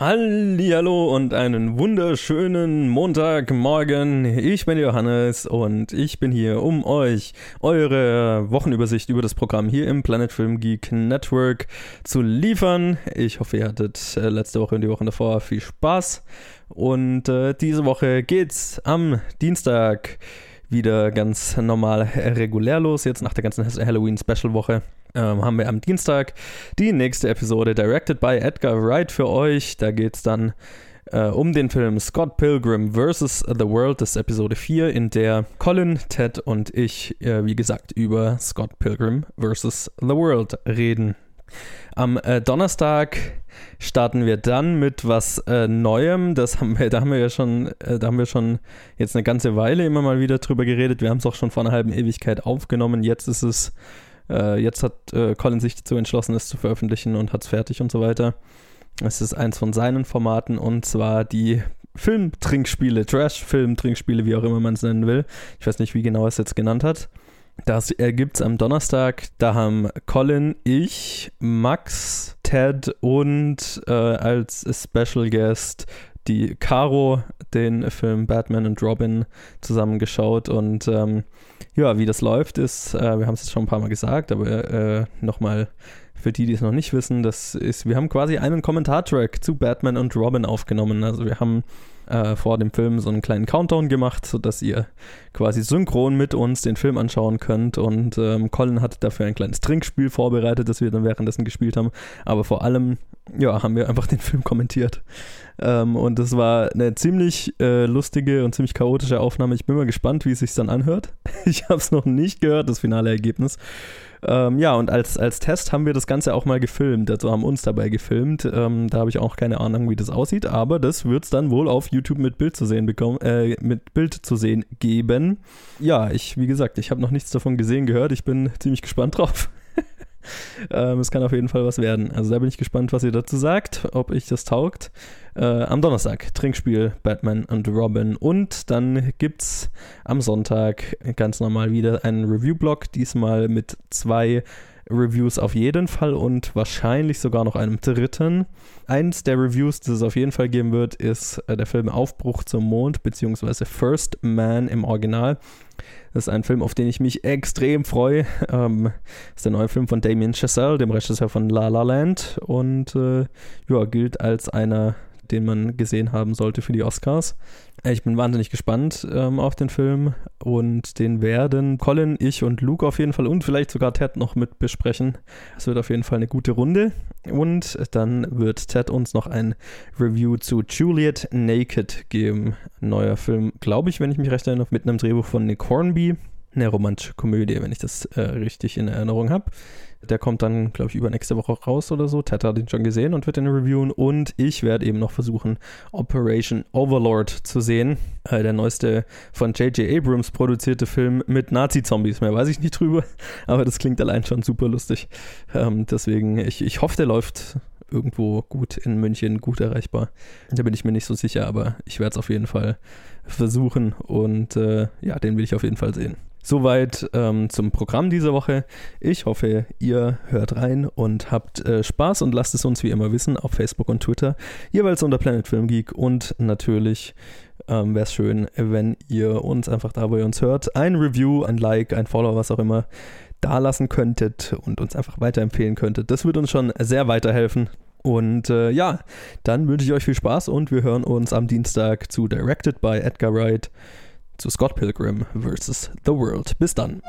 Hallo und einen wunderschönen Montagmorgen. Ich bin Johannes und ich bin hier, um euch eure Wochenübersicht über das Programm hier im Planet Film Geek Network zu liefern. Ich hoffe, ihr hattet äh, letzte Woche und die Wochen davor viel Spaß. Und äh, diese Woche geht's am Dienstag wieder ganz normal regulär los, jetzt nach der ganzen Halloween-Special-Woche ähm, haben wir am Dienstag die nächste Episode Directed by Edgar Wright für euch. Da geht es dann äh, um den Film Scott Pilgrim vs. The World, das ist Episode 4, in der Colin, Ted und ich, äh, wie gesagt, über Scott Pilgrim vs. The World reden. Am äh, Donnerstag starten wir dann mit was äh, Neuem. Das haben wir, da haben wir ja schon, äh, da haben wir schon jetzt eine ganze Weile immer mal wieder drüber geredet. Wir haben es auch schon vor einer halben Ewigkeit aufgenommen. Jetzt ist es äh, jetzt hat äh, Colin sich dazu entschlossen, es zu veröffentlichen und hat es fertig und so weiter. Es ist eins von seinen Formaten und zwar die Filmtrinkspiele, Trash-Film-Trinkspiele, wie auch immer man es nennen will. Ich weiß nicht, wie genau er es jetzt genannt hat. Das ergibt es am Donnerstag. Da haben Colin, ich, Max, Ted und äh, als Special Guest die Caro den Film Batman und Robin zusammengeschaut und ähm, ja, wie das läuft, ist, äh, wir haben es jetzt schon ein paar Mal gesagt, aber äh, nochmal für die, die es noch nicht wissen, das ist, wir haben quasi einen Kommentartrack zu Batman und Robin aufgenommen. Also wir haben äh, vor dem Film so einen kleinen Countdown gemacht, sodass ihr quasi synchron mit uns den Film anschauen könnt. Und ähm, Colin hat dafür ein kleines Trinkspiel vorbereitet, das wir dann währenddessen gespielt haben. Aber vor allem, ja, haben wir einfach den Film kommentiert. Ähm, und das war eine ziemlich äh, lustige und ziemlich chaotische Aufnahme. Ich bin mal gespannt, wie es sich dann anhört. Ich habe es noch nicht gehört, das finale Ergebnis. Ähm, ja, und als, als Test haben wir das Ganze auch mal gefilmt. Also haben uns dabei gefilmt. Ähm, da habe ich auch keine Ahnung, wie das aussieht, aber das wird es dann wohl auf YouTube mit Bild zu sehen bekommen, äh, mit Bild zu sehen geben. Ja, ich, wie gesagt, ich habe noch nichts davon gesehen, gehört. Ich bin ziemlich gespannt drauf. ähm, es kann auf jeden Fall was werden. Also da bin ich gespannt, was ihr dazu sagt, ob ich das taugt. Äh, am Donnerstag Trinkspiel Batman und Robin und dann gibt es am Sonntag ganz normal wieder einen Review-Blog, diesmal mit zwei Reviews auf jeden Fall und wahrscheinlich sogar noch einem dritten. Eins der Reviews, das es auf jeden Fall geben wird, ist äh, der Film Aufbruch zum Mond, beziehungsweise First Man im Original. Das ist ein Film, auf den ich mich extrem freue. Ähm, das ist der neue Film von Damien Chazelle, dem Regisseur von La La Land und äh, ja, gilt als einer den man gesehen haben sollte für die Oscars. Äh, ich bin wahnsinnig gespannt ähm, auf den Film und den werden Colin, ich und Luke auf jeden Fall und vielleicht sogar Ted noch mit besprechen. Es wird auf jeden Fall eine gute Runde und dann wird Ted uns noch ein Review zu Juliet Naked geben. Neuer Film, glaube ich, wenn ich mich recht erinnere, mit einem Drehbuch von Nick Hornby. Eine romantische Komödie, wenn ich das äh, richtig in Erinnerung habe. Der kommt dann, glaube ich, übernächste Woche raus oder so. Ted hat ihn schon gesehen und wird ihn reviewen. Und ich werde eben noch versuchen, Operation Overlord zu sehen. Äh, der neueste von J.J. Abrams produzierte Film mit Nazi-Zombies. Mehr weiß ich nicht drüber, aber das klingt allein schon super lustig. Ähm, deswegen, ich, ich hoffe, der läuft irgendwo gut in München, gut erreichbar. Da bin ich mir nicht so sicher, aber ich werde es auf jeden Fall versuchen und äh, ja, den will ich auf jeden Fall sehen. Soweit ähm, zum Programm dieser Woche. Ich hoffe, ihr hört rein und habt äh, Spaß und lasst es uns wie immer wissen auf Facebook und Twitter, jeweils unter Planet Film Geek und natürlich ähm, wäre es schön, wenn ihr uns einfach da, wo ihr uns hört, ein Review, ein Like, ein Follow, was auch immer, da lassen könntet und uns einfach weiterempfehlen könntet. Das würde uns schon sehr weiterhelfen. Und äh, ja, dann wünsche ich euch viel Spaß und wir hören uns am Dienstag zu Directed by Edgar Wright zu Scott Pilgrim vs. The World. Bis dann.